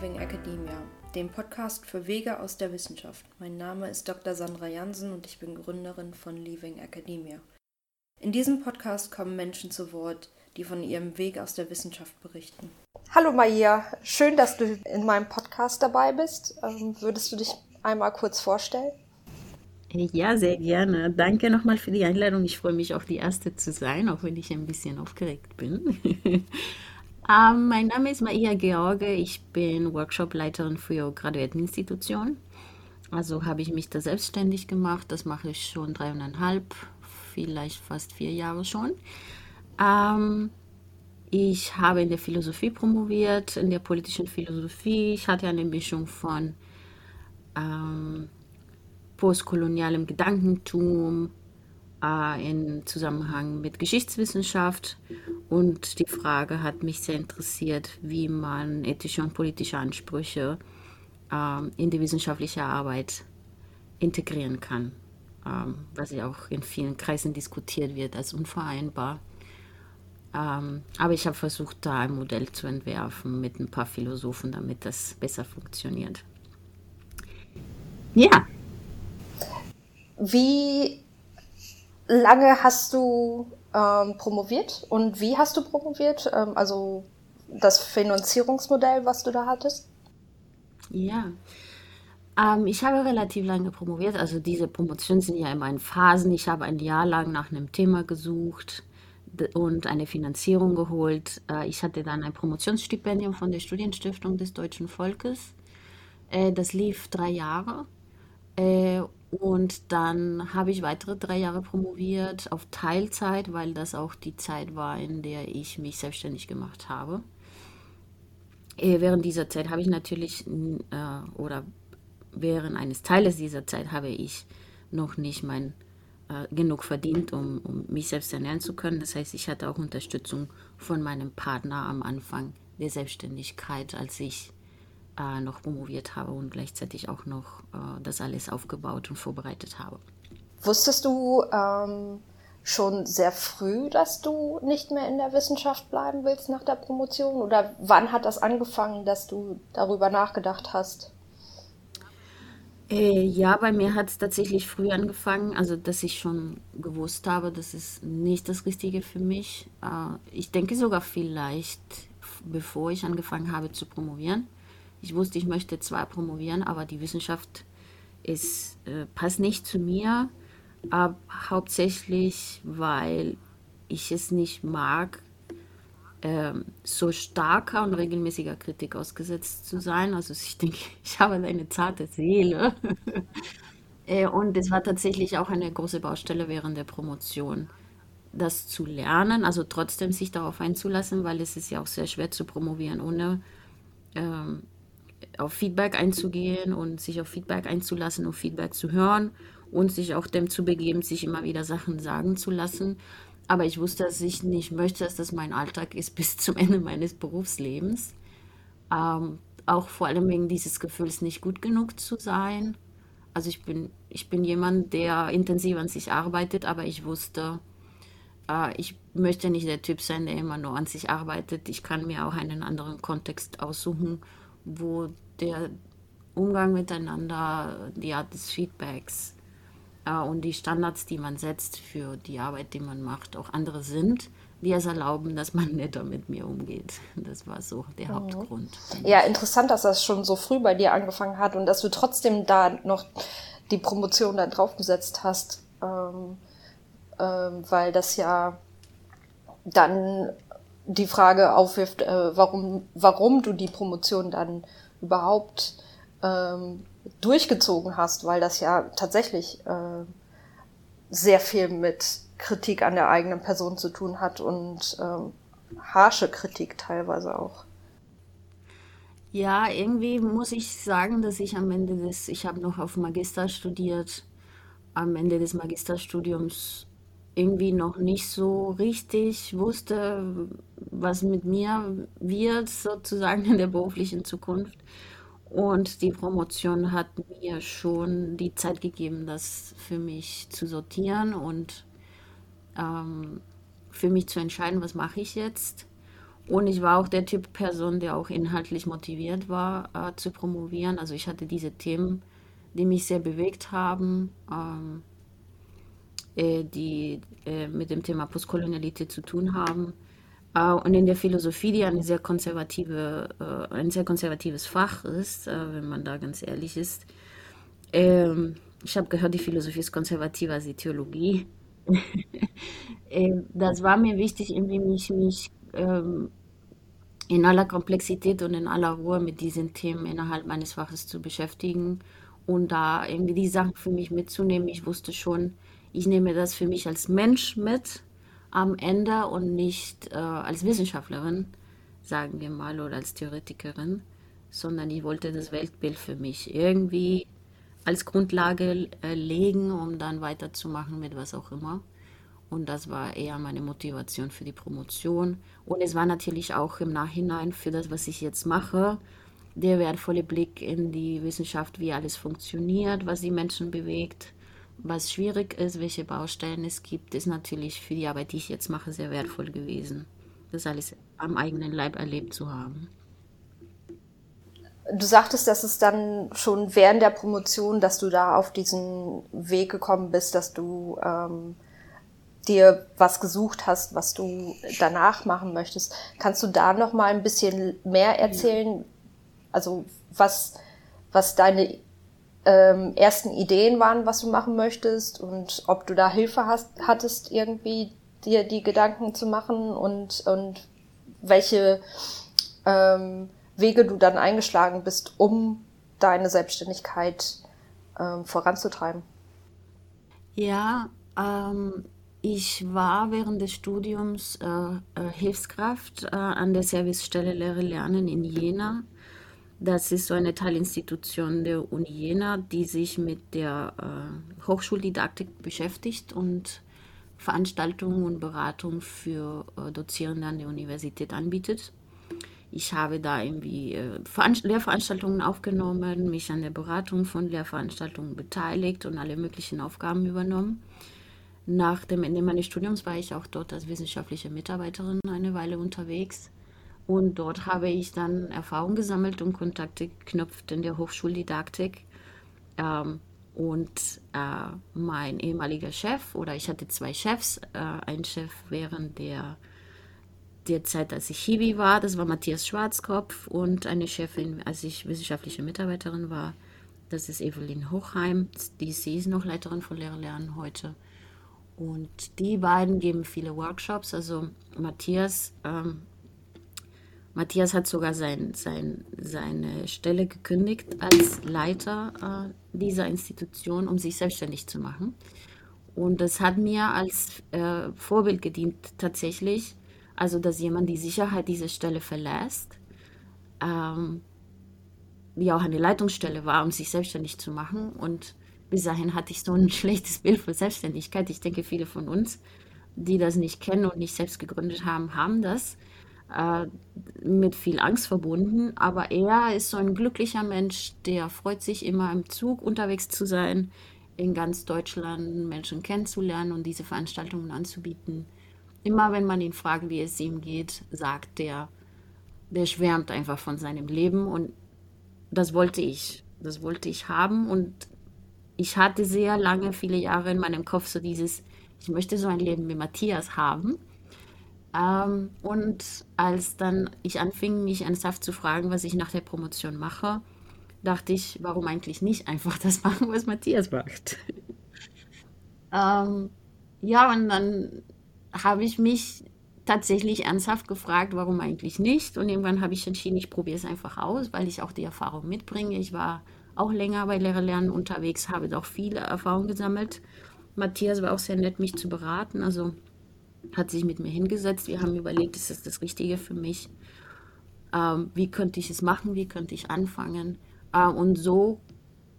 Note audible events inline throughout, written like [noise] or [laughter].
Leaving Academia, dem Podcast für Wege aus der Wissenschaft. Mein Name ist Dr. Sandra Jansen und ich bin Gründerin von Leaving Academia. In diesem Podcast kommen Menschen zu Wort, die von ihrem Weg aus der Wissenschaft berichten. Hallo Maia, schön, dass du in meinem Podcast dabei bist. Ähm, würdest du dich einmal kurz vorstellen? Ja, sehr gerne. Danke nochmal für die Einladung. Ich freue mich auch, die Erste zu sein, auch wenn ich ein bisschen aufgeregt bin. [laughs] ähm, mein Name ist Maria George. Ich bin Workshopleiterin für Graduierteninstitutionen. Also habe ich mich da selbstständig gemacht. Das mache ich schon dreieinhalb, vielleicht fast vier Jahre schon. Ähm, ich habe in der Philosophie promoviert, in der politischen Philosophie. Ich hatte eine Mischung von ähm, postkolonialem Gedankentum äh, in Zusammenhang mit Geschichtswissenschaft. Und die Frage hat mich sehr interessiert, wie man ethische und politische Ansprüche äh, in die wissenschaftliche Arbeit integrieren kann, ähm, was ja auch in vielen Kreisen diskutiert wird als unvereinbar. Ähm, aber ich habe versucht, da ein Modell zu entwerfen mit ein paar Philosophen, damit das besser funktioniert. Ja, wie lange hast du ähm, promoviert und wie hast du promoviert? Ähm, also das Finanzierungsmodell, was du da hattest? Ja, ähm, ich habe relativ lange promoviert. Also diese Promotionen sind ja immer in Phasen. Ich habe ein Jahr lang nach einem Thema gesucht und eine Finanzierung geholt. Äh, ich hatte dann ein Promotionsstipendium von der Studienstiftung des deutschen Volkes. Äh, das lief drei Jahre. Äh, und dann habe ich weitere drei Jahre promoviert auf Teilzeit, weil das auch die Zeit war, in der ich mich selbstständig gemacht habe. Äh, während dieser Zeit habe ich natürlich, äh, oder während eines Teiles dieser Zeit habe ich noch nicht mein äh, genug verdient, um, um mich selbst ernähren zu können. Das heißt, ich hatte auch Unterstützung von meinem Partner am Anfang der Selbstständigkeit, als ich äh, noch promoviert habe und gleichzeitig auch noch äh, das alles aufgebaut und vorbereitet habe. Wusstest du ähm, schon sehr früh, dass du nicht mehr in der Wissenschaft bleiben willst nach der Promotion? Oder wann hat das angefangen, dass du darüber nachgedacht hast? Äh, ja, bei mir hat es tatsächlich früh angefangen, also dass ich schon gewusst habe, das ist nicht das Richtige für mich. Äh, ich denke sogar vielleicht, bevor ich angefangen habe zu promovieren. Ich wusste, ich möchte zwar promovieren, aber die Wissenschaft ist, äh, passt nicht zu mir, aber hauptsächlich, weil ich es nicht mag, äh, so starker und regelmäßiger Kritik ausgesetzt zu sein. Also ich denke, [laughs] ich habe eine zarte Seele. [laughs] äh, und es war tatsächlich auch eine große Baustelle während der Promotion, das zu lernen, also trotzdem sich darauf einzulassen, weil es ist ja auch sehr schwer zu promovieren, ohne ähm, auf Feedback einzugehen und sich auf Feedback einzulassen und Feedback zu hören und sich auch dem zu begeben, sich immer wieder Sachen sagen zu lassen. Aber ich wusste, dass ich nicht möchte, dass das mein Alltag ist [laughs] bis zum Ende meines Berufslebens. Ähm, auch vor allem wegen dieses Gefühls, nicht gut genug zu sein. Also ich bin, ich bin jemand, der intensiv an sich arbeitet, aber ich wusste, äh, ich möchte nicht der Typ sein, der immer nur an sich arbeitet. Ich kann mir auch einen anderen Kontext aussuchen wo der Umgang miteinander, die Art des Feedbacks äh, und die Standards, die man setzt für die Arbeit, die man macht, auch andere sind, die es erlauben, dass man netter mit mir umgeht. Das war so der mhm. Hauptgrund. Ja, interessant, dass das schon so früh bei dir angefangen hat und dass du trotzdem da noch die Promotion dann draufgesetzt hast, ähm, ähm, weil das ja dann die Frage aufwirft, äh, warum, warum du die Promotion dann überhaupt ähm, durchgezogen hast, weil das ja tatsächlich äh, sehr viel mit Kritik an der eigenen Person zu tun hat und ähm, harsche Kritik teilweise auch. Ja, irgendwie muss ich sagen, dass ich am Ende des, ich habe noch auf Magister studiert, am Ende des Magisterstudiums irgendwie noch nicht so richtig wusste, was mit mir wird, sozusagen in der beruflichen Zukunft. Und die Promotion hat mir schon die Zeit gegeben, das für mich zu sortieren und ähm, für mich zu entscheiden, was mache ich jetzt. Und ich war auch der Typ Person, der auch inhaltlich motiviert war äh, zu promovieren. Also ich hatte diese Themen, die mich sehr bewegt haben, ähm, äh, die äh, mit dem Thema Postkolonialität zu tun haben. Äh, und in der Philosophie, die eine sehr konservative, äh, ein sehr konservatives Fach ist, äh, wenn man da ganz ehrlich ist. Ähm, ich habe gehört, die Philosophie ist konservativer als die Theologie. [laughs] das war mir wichtig, irgendwie mich, mich ähm, in aller Komplexität und in aller Ruhe mit diesen Themen innerhalb meines Faches zu beschäftigen und da irgendwie die Sachen für mich mitzunehmen. Ich wusste schon, ich nehme das für mich als Mensch mit am Ende und nicht äh, als Wissenschaftlerin, sagen wir mal, oder als Theoretikerin, sondern ich wollte das Weltbild für mich irgendwie als Grundlage äh, legen, um dann weiterzumachen mit was auch immer. Und das war eher meine Motivation für die Promotion. Und es war natürlich auch im Nachhinein für das, was ich jetzt mache, der wertvolle Blick in die Wissenschaft, wie alles funktioniert, was die Menschen bewegt, was schwierig ist, welche Baustellen es gibt, ist natürlich für die Arbeit, die ich jetzt mache, sehr wertvoll gewesen. Das alles am eigenen Leib erlebt zu haben. Du sagtest, dass es dann schon während der Promotion, dass du da auf diesen Weg gekommen bist, dass du ähm, dir was gesucht hast, was du danach machen möchtest. Kannst du da noch mal ein bisschen mehr erzählen? Also was, was deine ähm, ersten Ideen waren, was du machen möchtest und ob du da Hilfe hast, hattest, irgendwie dir die Gedanken zu machen und, und welche ähm, Wege du dann eingeschlagen bist, um deine Selbstständigkeit ähm, voranzutreiben. Ja, ähm, ich war während des Studiums äh, äh, Hilfskraft äh, an der Servicestelle Lehre Lernen in Jena. Das ist so eine Teilinstitution der Uni Jena, die sich mit der äh, Hochschuldidaktik beschäftigt und Veranstaltungen und Beratung für äh, Dozierende an der Universität anbietet. Ich habe da irgendwie äh, Lehrveranstaltungen aufgenommen, mich an der Beratung von Lehrveranstaltungen beteiligt und alle möglichen Aufgaben übernommen. Nach dem Ende meines Studiums war ich auch dort als wissenschaftliche Mitarbeiterin eine Weile unterwegs. Und dort habe ich dann Erfahrung gesammelt und Kontakte geknüpft in der Hochschuldidaktik. Ähm, und äh, mein ehemaliger Chef, oder ich hatte zwei Chefs, äh, ein Chef während der der Zeit, als ich Hiwi war, das war Matthias Schwarzkopf und eine Chefin, als ich wissenschaftliche Mitarbeiterin war, das ist Evelyn Hochheim, die sie ist noch Leiterin von Lehrer Lernen heute. Und die beiden geben viele Workshops. Also Matthias, ähm, Matthias hat sogar sein, sein, seine Stelle gekündigt als Leiter äh, dieser Institution, um sich selbstständig zu machen. Und das hat mir als äh, Vorbild gedient tatsächlich, also, dass jemand die Sicherheit dieser Stelle verlässt, ähm, die auch eine Leitungsstelle war, um sich selbstständig zu machen. Und bis dahin hatte ich so ein [laughs] schlechtes Bild von Selbstständigkeit. Ich denke, viele von uns, die das nicht kennen und nicht selbst gegründet haben, haben das äh, mit viel Angst verbunden. Aber er ist so ein glücklicher Mensch, der freut sich immer im Zug unterwegs zu sein, in ganz Deutschland Menschen kennenzulernen und diese Veranstaltungen anzubieten. Immer wenn man ihn fragt, wie es ihm geht, sagt der, der schwärmt einfach von seinem Leben und das wollte ich. Das wollte ich haben und ich hatte sehr lange, viele Jahre in meinem Kopf so dieses, ich möchte so ein Leben wie Matthias haben. Ähm, und als dann ich anfing, mich ernsthaft zu fragen, was ich nach der Promotion mache, dachte ich, warum eigentlich nicht einfach das machen, was Matthias macht. [laughs] ähm, ja, und dann habe ich mich tatsächlich ernsthaft gefragt, warum eigentlich nicht. Und irgendwann habe ich entschieden, ich probiere es einfach aus, weil ich auch die Erfahrung mitbringe. Ich war auch länger bei Lehrer Lernen unterwegs, habe auch viele Erfahrungen gesammelt. Matthias war auch sehr nett, mich zu beraten. Also hat sich mit mir hingesetzt. Wir haben überlegt, ist das das Richtige für mich? Ähm, wie könnte ich es machen? Wie könnte ich anfangen? Äh, und so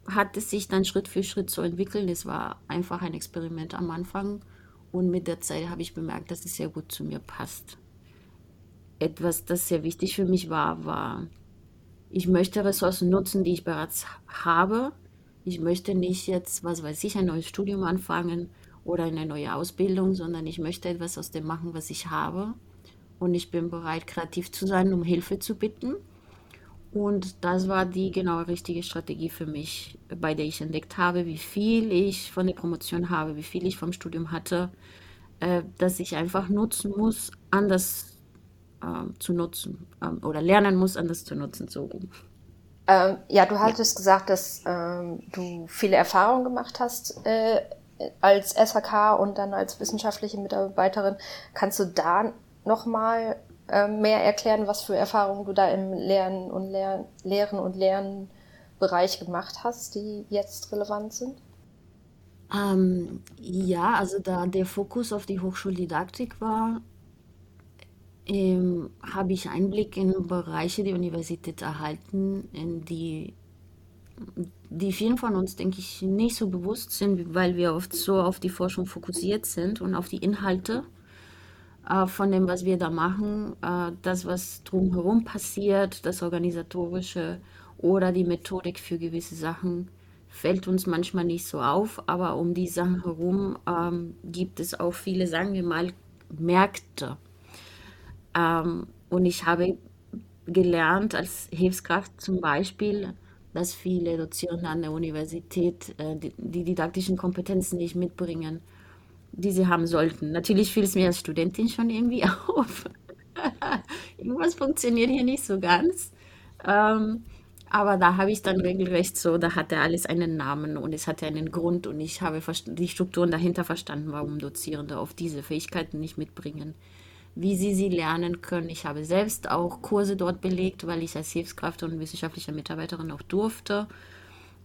hat es sich dann Schritt für Schritt so entwickelt. Es war einfach ein Experiment am Anfang und mit der Zeit habe ich bemerkt, dass es sehr gut zu mir passt. Etwas, das sehr wichtig für mich war, war, ich möchte Ressourcen nutzen, die ich bereits habe. Ich möchte nicht jetzt, was weiß ich, ein neues Studium anfangen oder eine neue Ausbildung, sondern ich möchte etwas aus dem machen, was ich habe und ich bin bereit, kreativ zu sein, um Hilfe zu bitten. Und das war die genau richtige Strategie für mich, bei der ich entdeckt habe, wie viel ich von der Promotion habe, wie viel ich vom Studium hatte, äh, dass ich einfach nutzen muss, anders äh, zu nutzen ähm, oder lernen muss, anders zu nutzen, so rum. Ähm, ja, du hattest ja. gesagt, dass ähm, du viele Erfahrungen gemacht hast äh, als SHK und dann als wissenschaftliche Mitarbeiterin. Kannst du da nochmal äh, mehr erklären, was für Erfahrungen du da im Lernen und Lehr Lehren und Lernbereich gemacht hast, die jetzt relevant sind? Ähm, ja, also da der Fokus auf die Hochschuldidaktik war, ähm, habe ich Einblick in Bereiche der Universität erhalten, in die, die vielen von uns, denke ich, nicht so bewusst sind, weil wir oft so auf die Forschung fokussiert sind und auf die Inhalte äh, von dem, was wir da machen, äh, das, was drumherum passiert, das Organisatorische oder die Methodik für gewisse Sachen fällt uns manchmal nicht so auf, aber um die Sachen herum ähm, gibt es auch viele, sagen wir mal, Märkte. Ähm, und ich habe gelernt als Hilfskraft zum Beispiel, dass viele Dozierende an der Universität äh, die, die, didaktischen Kompetenzen nicht mitbringen, die sie haben sollten. Natürlich fiel es mir als Studentin schon irgendwie [laughs] auf. Irgendwas funktioniert hier nicht so ganz. Ähm, aber da habe ich dann regelrecht so, da hatte alles einen Namen und es hatte einen Grund und ich habe die Strukturen dahinter verstanden, warum Dozierende auf diese Fähigkeiten nicht mitbringen wie sie sie lernen können. Ich habe selbst auch Kurse dort belegt, weil ich als Hilfskraft und wissenschaftliche Mitarbeiterin auch durfte.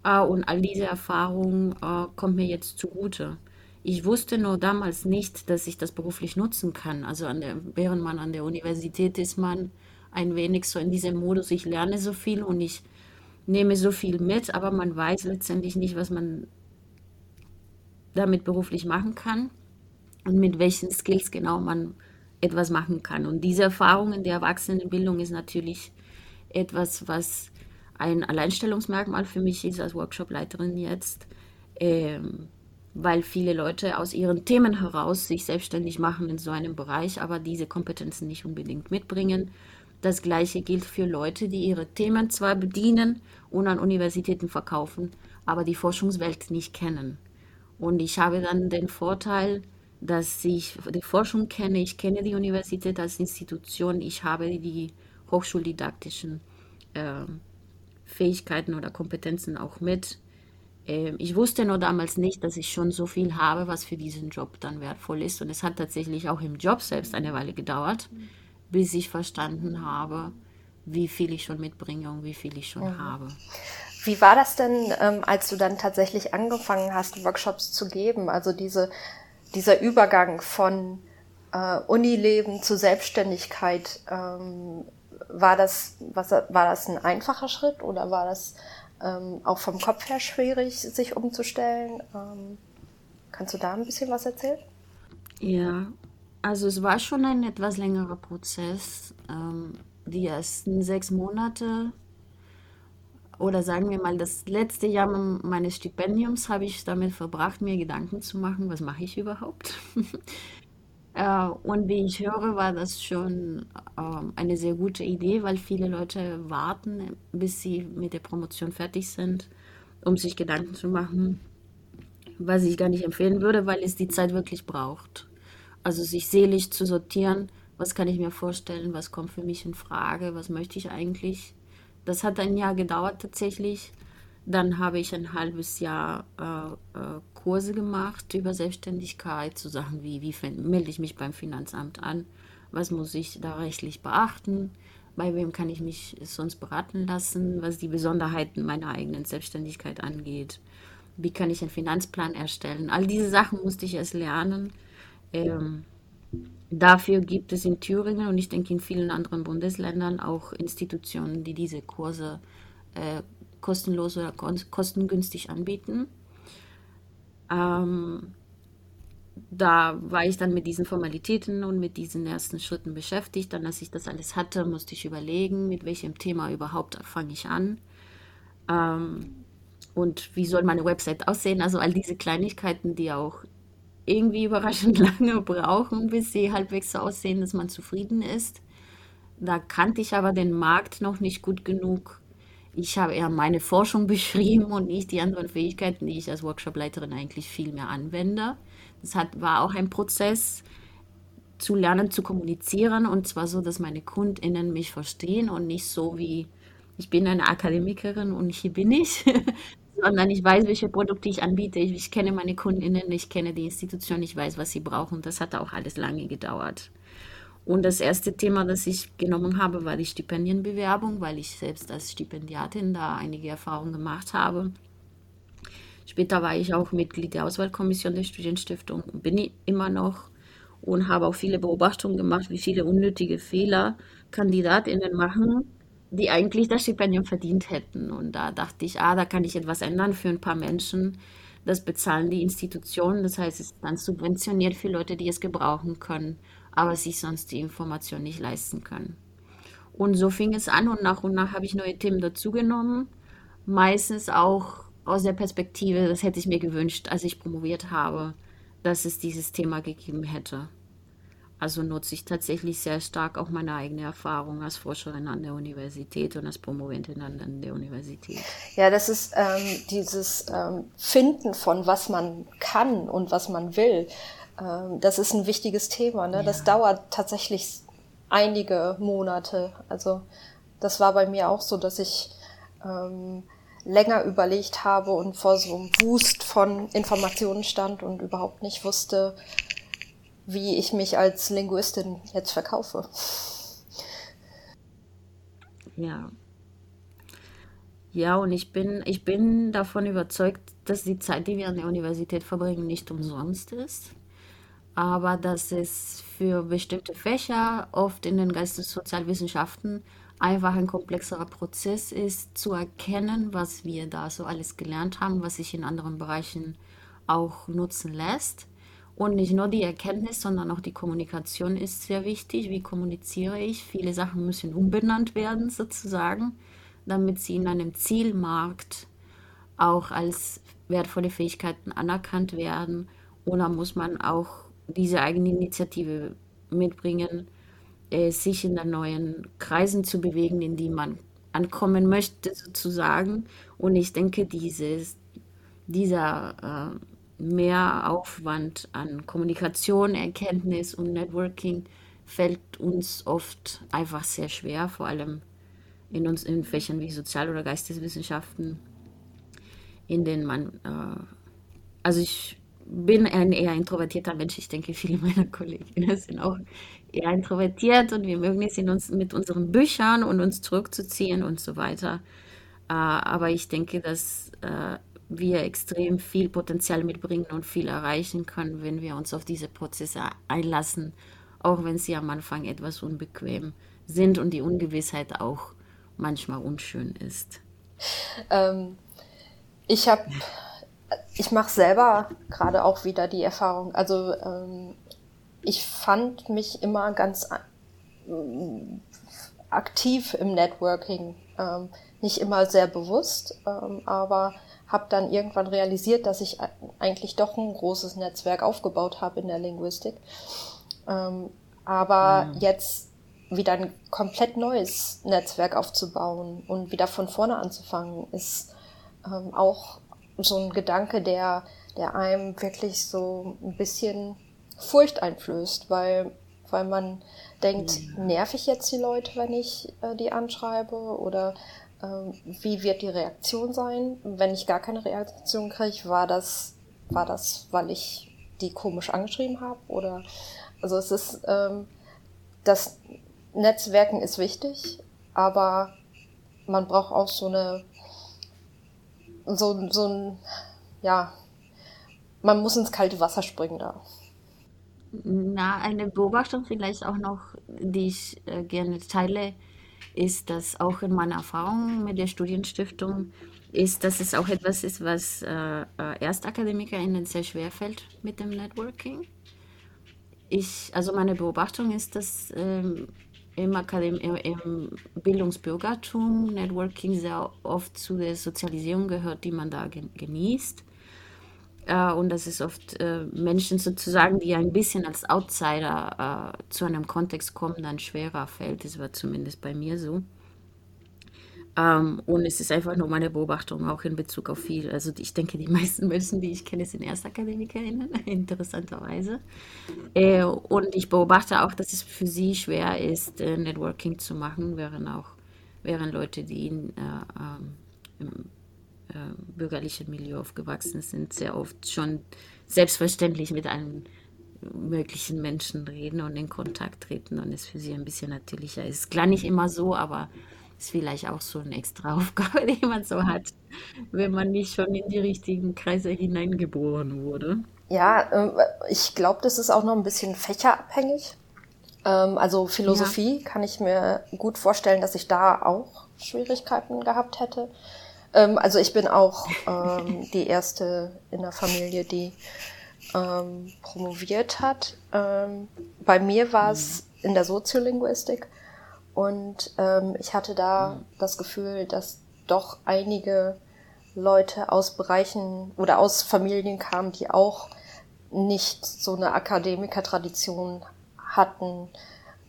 Äh, und all diese Erfahrung äh, kommt mir jetzt zugute. Ich wusste nur damals nicht, dass ich das beruflich nutzen kann. Also der, während man an der Universität ist, man ein wenig so in diesem Modus, ich lerne so viel und ich nehme so viel mit, aber man weiß letztendlich nicht, was man damit beruflich machen kann und mit welchen Skills genau man etwas machen kann. Und diese Erfahrung in der Erwachsenenbildung ist natürlich etwas, was ein Alleinstellungsmerkmal für mich ist als Workshopleiterin jetzt, ähm, weil viele Leute aus ihren Themen heraus sich selbstständig machen in so einem Bereich, aber diese Kompetenzen nicht unbedingt mitbringen. Das gleiche gilt für Leute, die ihre Themen zwar bedienen und an Universitäten verkaufen, aber die Forschungswelt nicht kennen. Und ich habe dann den Vorteil, dass ich die Forschung kenne, ich kenne die Universität als Institution, ich habe die hochschuldidaktischen äh, Fähigkeiten oder Kompetenzen auch mit. Äh, ich wusste nur damals nicht, dass ich schon so viel habe, was für diesen Job dann wertvoll ist. Und es hat tatsächlich auch im Job selbst eine Weile gedauert, bis ich verstanden habe, wie viel ich schon mitbringe und wie viel ich schon mhm. habe. Wie war das denn, ähm, als du dann tatsächlich angefangen hast, Workshops zu geben? Also diese dieser Übergang von äh, Unileben zu Selbstständigkeit, ähm, war, das, was, war das ein einfacher Schritt oder war das ähm, auch vom Kopf her schwierig, sich umzustellen? Ähm, kannst du da ein bisschen was erzählen? Ja, also es war schon ein etwas längerer Prozess. Ähm, die ersten sechs Monate oder sagen wir mal, das letzte Jahr meines Stipendiums habe ich damit verbracht, mir Gedanken zu machen, was mache ich überhaupt? [laughs] Äh, und wie ich höre, war das schon ähm, eine sehr gute Idee, weil viele Leute warten, bis sie mit der Promotion fertig sind, um sich Gedanken zu machen, was ich gar nicht empfehlen würde, weil es die Zeit wirklich braucht. Also sich seelisch zu sortieren, was kann ich mir vorstellen, was kommt für mich in Frage, was möchte ich eigentlich das hat ein Jahr gedauert tatsächlich. Dann habe ich ein halbes Jahr äh, äh, Kurse gemacht über Selbstständigkeit, zu so Sachen wie, wie melde ich mich beim Finanzamt an, was muss ich da rechtlich beachten, bei wem kann ich mich sonst beraten lassen, was die Besonderheiten meiner eigenen Selbstständigkeit angeht, wie kann ich einen Finanzplan erstellen. All diese Sachen musste ich erst lernen. Ähm, Dafür gibt es in Thüringen und ich denke in vielen anderen Bundesländern auch Institutionen, die diese Kurse äh, kostenlos oder kostengünstig anbieten. Ähm, da war ich dann mit diesen Formalitäten und mit diesen ersten Schritten beschäftigt. Dann, als ich das alles hatte, musste ich überlegen, mit welchem Thema überhaupt fange ich an. Ähm, und wie soll meine Website aussehen? Also all diese Kleinigkeiten, die auch irgendwie überraschend [laughs] lange brauchen, bis sie halbwegs so aussehen, dass man zufrieden ist. Da kannte ich aber den Markt noch nicht gut genug. Ich habe eher meine Forschung [laughs] beschrieben und nicht die anderen Fähigkeiten, die ich als Workshopleiterin eigentlich viel mehr anwende. Das hat, war auch ein Prozess, zu lernen zu kommunizieren und zwar so, dass meine KundInnen mich verstehen und nicht so wie ich bin eine Akademikerin und hier bin ich, [laughs] sondern ich weiß, welche Produkte ich anbiete. Ich, ich kenne meine KundInnen, ich kenne die Institution, ich weiß, was sie brauchen. Das hat auch alles lange gedauert. Und das erste Thema, das ich genommen habe, war die Stipendienbewerbung, weil ich selbst als Stipendiatin da einige Erfahrungen gemacht habe. Später war ich auch Mitglied der Auswahlkommission der Studienstiftung, bin ich immer noch und habe auch viele Beobachtungen gemacht, wie viele unnötige Fehler KandidatInnen machen, die eigentlich das Stipendium verdient hätten. Und da dachte ich, ah, da kann ich etwas ändern für ein paar Menschen. Das bezahlen die Institutionen, das heißt, es ist dann subventioniert für Leute, die es gebrauchen können, aber sich sonst die Information nicht leisten können. Und so fing es an und nach und nach habe ich neue Themen dazugenommen, meistens auch aus der Perspektive, das hätte ich mir gewünscht, als ich promoviert habe, dass es dieses Thema gegeben hätte. Also nutze ich tatsächlich sehr stark auch meine eigene Erfahrung als Forscherin an der Universität und als Promoventin an der Universität. Ja, das ist ähm, dieses ähm, Finden von, was man kann und was man will. Ähm, das ist ein wichtiges Thema. Ne? Ja. Das dauert tatsächlich einige Monate. Also das war bei mir auch so, dass ich ähm, länger überlegt habe und vor so einem Wust von Informationen stand und überhaupt nicht wusste, wie ich mich als Linguistin jetzt verkaufe. Ja. Ja, und ich bin, ich bin davon überzeugt, dass die Zeit, die wir an der Universität verbringen, nicht umsonst ist, aber dass es für bestimmte Fächer, oft in den Geistessozialwissenschaften, einfach ein komplexerer Prozess ist, zu erkennen, was wir da so alles gelernt haben, was sich in anderen Bereichen auch nutzen lässt. Und nicht nur die Erkenntnis, sondern auch die Kommunikation ist sehr wichtig. Wie kommuniziere ich? Viele Sachen müssen umbenannt werden, sozusagen, damit sie in einem Zielmarkt auch als wertvolle Fähigkeiten anerkannt werden. Oder muss man auch diese eigene Initiative mitbringen, äh, sich in den neuen Kreisen zu bewegen, in die man ankommen möchte, sozusagen. Und ich denke, dieses, dieser äh, mehr Aufwand an Kommunikation, Erkenntnis und Networking fällt uns oft einfach sehr schwer, vor allem in uns in Fächern wie Sozial- oder Geisteswissenschaften, in denen man, äh, also ich bin ein eher introvertierter Mensch. Ich denke, viele meiner Kolleginnen [laughs] sind auch eher introvertiert und wir mögen es in uns mit unseren Büchern und uns zurückzuziehen und so weiter. Äh, aber ich denke, dass äh, wir extrem viel Potenzial mitbringen und viel erreichen können, wenn wir uns auf diese Prozesse einlassen, auch wenn sie am Anfang etwas unbequem sind und die Ungewissheit auch manchmal unschön ist. Ähm, ich habe, ich mache selber gerade auch wieder die Erfahrung. Also ähm, ich fand mich immer ganz äh, aktiv im Networking, ähm, nicht immer sehr bewusst, ähm, aber habe dann irgendwann realisiert, dass ich eigentlich doch ein großes Netzwerk aufgebaut habe in der Linguistik. Ähm, aber mhm. jetzt wieder ein komplett neues Netzwerk aufzubauen und wieder von vorne anzufangen, ist ähm, auch so ein Gedanke, der, der einem wirklich so ein bisschen Furcht einflößt, weil, weil man denkt, mhm. nerv ich jetzt die Leute, wenn ich äh, die anschreibe oder wie wird die Reaktion sein? Wenn ich gar keine Reaktion kriege, war das, war das, weil ich die komisch angeschrieben habe? Oder also es ist ähm, das Netzwerken ist wichtig, aber man braucht auch so eine so, so ein ja, man muss ins kalte Wasser springen da. Na, eine Beobachtung vielleicht auch noch, die ich äh, gerne teile ist, dass auch in meiner Erfahrung mit der Studienstiftung ist, dass es auch etwas ist, was äh, äh ErstakademikerInnen sehr schwer fällt mit dem Networking. Ich, also meine Beobachtung ist, dass ähm, im, Akadem im Bildungsbürgertum Networking sehr oft zu der Sozialisierung gehört, die man da genießt. Äh, und das ist oft äh, Menschen sozusagen, die ein bisschen als Outsider äh, zu einem Kontext kommen, dann schwerer fällt. Das war zumindest bei mir so. Ähm, und es ist einfach nur meine Beobachtung auch in Bezug auf viel. Also ich denke, die [laughs] meisten Menschen, die ich kenne, sind Erstakademikerinnen, [laughs] interessanterweise. Äh, und ich beobachte auch, dass es für sie schwer ist, äh, Networking zu machen, während auch während Leute, die in, äh, ähm, äh, bürgerlichen Milieu aufgewachsen sind, sehr oft schon selbstverständlich mit allen möglichen Menschen reden und in Kontakt treten und es für sie ein bisschen natürlicher ist. Klar nicht immer so, aber ist vielleicht auch so eine extra [laughs] Aufgabe, die man so hat, wenn man nicht schon in die richtigen Kreise hineingeboren wurde. Ja, äh, ich glaube, das ist auch noch ein bisschen fächerabhängig. Ähm, also Philosophie ja. kann ich mir gut vorstellen, dass ich da auch Schwierigkeiten gehabt hätte. Ähm, also ich bin auch ähm, die erste in der Familie, die ähm, promoviert hat. Ähm, bei mir war es mhm. in der Soziolinguistik und ähm, ich hatte da mhm. das Gefühl, dass doch einige Leute aus Bereichen oder aus Familien kamen, die auch nicht so eine Akademikertradition hatten.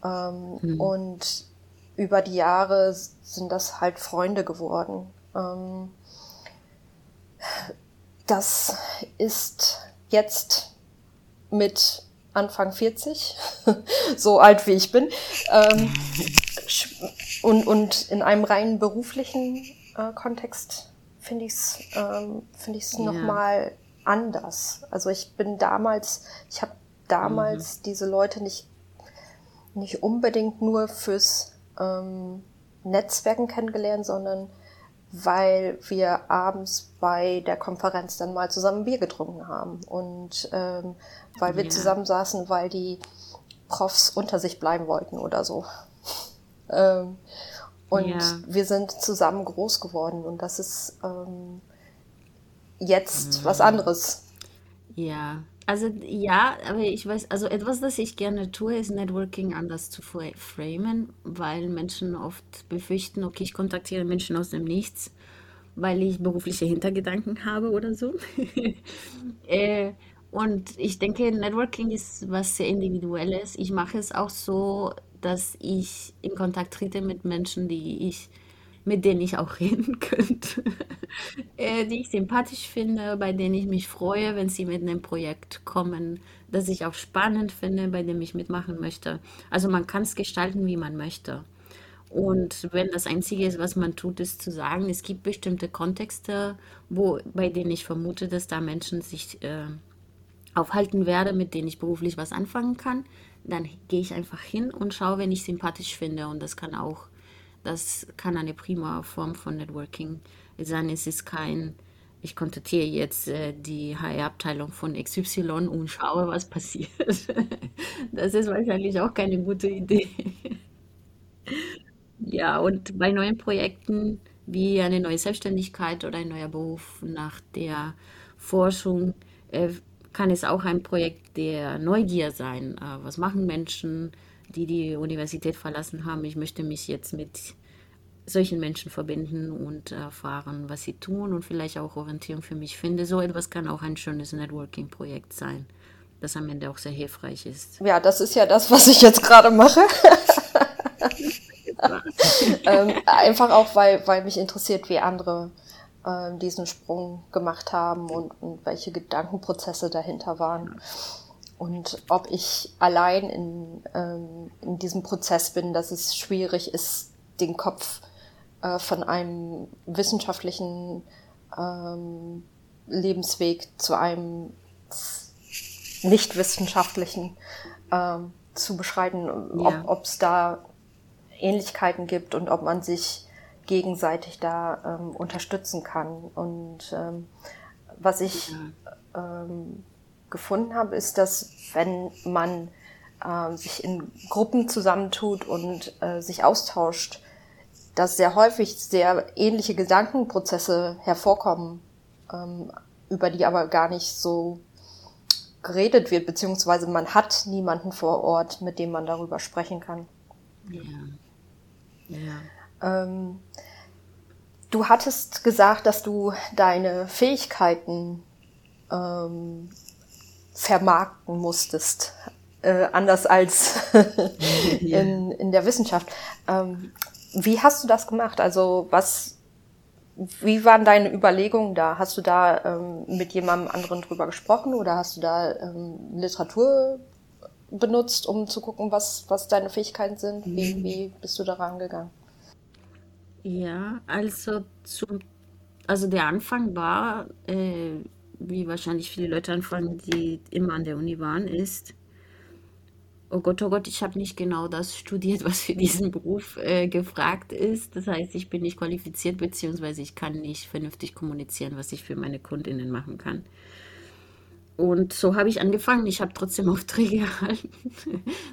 Ähm, mhm. Und über die Jahre sind das halt Freunde geworden. Ähm, das ist jetzt mit Anfang 40, [laughs] so alt wie ich bin, ähm, und, und in einem rein beruflichen äh, Kontext finde ich es ähm, find ich's ja. nochmal anders. Also ich bin damals, ich habe damals mhm. diese Leute nicht, nicht unbedingt nur fürs ähm, Netzwerken kennengelernt, sondern weil wir abends bei der Konferenz dann mal zusammen Bier getrunken haben und ähm, weil wir ja. zusammen saßen, weil die Profs unter sich bleiben wollten oder so. [laughs] ähm, und ja. wir sind zusammen groß geworden und das ist ähm, jetzt mhm. was anderes. Ja, also ja, aber ich weiß, also etwas, das ich gerne tue, ist Networking anders zu framen, weil Menschen oft befürchten, okay, ich kontaktiere Menschen aus dem Nichts, weil ich berufliche Hintergedanken habe oder so. [laughs] äh, und ich denke, Networking ist was sehr Individuelles. Ich mache es auch so, dass ich in Kontakt trete mit Menschen, die ich mit denen ich auch [laughs] reden könnte, äh, die ich sympathisch finde, bei denen ich mich freue, wenn sie mit einem Projekt kommen, das ich auch spannend finde, bei dem ich mitmachen möchte. Also man kann es gestalten, wie man möchte. Und wenn das Einzige ist, was man tut, ist zu sagen, es gibt bestimmte Kontexte, wo, bei denen ich vermute, dass da Menschen sich äh, aufhalten werden, mit denen ich beruflich was anfangen kann, dann gehe ich einfach hin und schaue, wenn ich sympathisch finde. Und das kann auch das kann eine prima Form von Networking sein. Es ist kein, ich kontaktiere jetzt äh, die HR-Abteilung von XY und schaue, was [laughs] passiert. das ist wahrscheinlich auch keine gute Idee. [laughs] ja, und bei neuen Projekten wie eine neue Selbstständigkeit oder ein neuer Beruf nach der Forschung äh, kann es auch ein Projekt der Neugier sein. Äh, was machen Menschen? Die die Universität verlassen haben. Ich möchte mich jetzt mit solchen Menschen verbinden und erfahren, was sie tun und vielleicht auch Orientierung für mich finde. So etwas kann auch ein schönes Networking-Projekt sein, das am Ende auch sehr hilfreich ist. Ja, das ist ja das, was ich jetzt gerade mache. [laughs] ähm, einfach auch, weil, weil mich interessiert, wie andere äh, diesen Sprung gemacht haben und, und welche Gedankenprozesse dahinter waren. Und ob ich allein in, ähm, in diesem Prozess bin, dass es schwierig ist, den Kopf äh, von einem wissenschaftlichen ähm, Lebensweg zu einem nicht wissenschaftlichen ähm, zu beschreiten, ja. ob es da Ähnlichkeiten gibt und ob man sich gegenseitig da ähm, unterstützen kann. Und ähm, was ich ähm, gefunden habe, ist, dass wenn man äh, sich in Gruppen zusammentut und äh, sich austauscht, dass sehr häufig sehr ähnliche Gedankenprozesse hervorkommen, ähm, über die aber gar nicht so geredet wird, beziehungsweise man hat niemanden vor Ort, mit dem man darüber sprechen kann. Ja. ja. Ähm, du hattest gesagt, dass du deine Fähigkeiten ähm, vermarkten musstest. Äh, anders als [laughs] in, in der Wissenschaft. Ähm, wie hast du das gemacht? Also was, wie waren deine Überlegungen da? Hast du da ähm, mit jemandem anderen drüber gesprochen oder hast du da ähm, Literatur benutzt, um zu gucken, was, was deine Fähigkeiten sind? Wie, mhm. wie bist du daran gegangen? Ja, also zum, also der Anfang war, äh, wie wahrscheinlich viele Leute anfangen, die immer an der Uni waren, ist, oh Gott, oh Gott, ich habe nicht genau das studiert, [laughs] was für diesen Beruf äh, gefragt ist. Das heißt, ich bin nicht qualifiziert, beziehungsweise ich kann nicht vernünftig kommunizieren, was ich für meine Kundinnen machen kann. Und so habe ich angefangen. Ich habe trotzdem [laughs] Aufträge erhalten.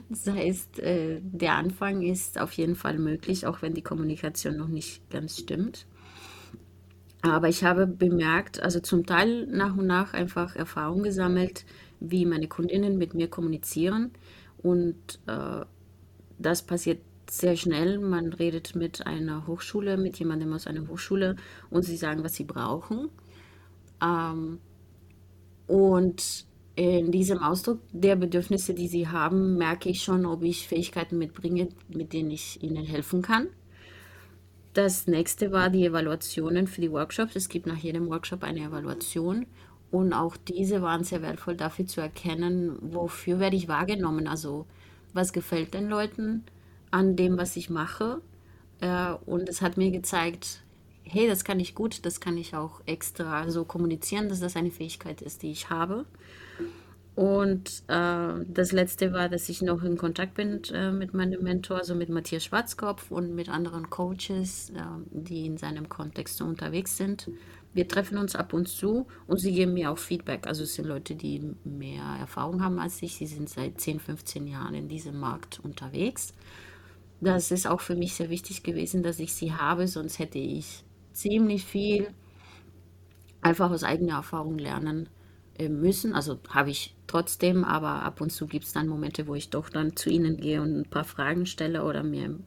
Das heißt, äh, der Anfang ist auf jeden Fall möglich, auch wenn die Kommunikation noch nicht ganz stimmt. Aber ich habe bemerkt, also zum Teil nach und nach einfach Erfahrung gesammelt, wie meine Kundinnen mit mir kommunizieren. Und äh, das passiert sehr schnell. Man redet mit einer Hochschule, mit jemandem aus einer Hochschule und sie sagen, was sie brauchen. Ähm, und in diesem Ausdruck der Bedürfnisse, die sie haben, merke ich schon, ob ich Fähigkeiten mitbringe, mit denen ich ihnen helfen kann. Das nächste war die Evaluationen für die Workshops. Es gibt nach jedem Workshop eine Evaluation und auch diese waren sehr wertvoll dafür zu erkennen, wofür werde ich wahrgenommen. Also was gefällt den Leuten an dem, was ich mache. Äh, und es hat mir gezeigt, hey, das kann ich gut, das kann ich auch extra so kommunizieren, dass das eine Fähigkeit ist, die ich habe. Und äh, das letzte war, dass ich noch in Kontakt bin äh, mit meinem Mentor, also mit Matthias Schwarzkopf und mit anderen Coaches, äh, die in seinem Kontext unterwegs sind. Wir treffen uns ab und zu und sie geben mir auch Feedback. Also es sind Leute, die mehr Erfahrung haben als ich. Sie sind seit 10, 15 Jahren in diesem Markt unterwegs. Das ist auch für mich sehr wichtig gewesen, dass ich sie habe, sonst hätte ich ziemlich viel einfach aus eigener Erfahrung lernen müssen. Also habe ich trotzdem, aber ab und zu gibt es dann Momente, wo ich doch dann zu ihnen gehe und ein paar Fragen stelle oder mir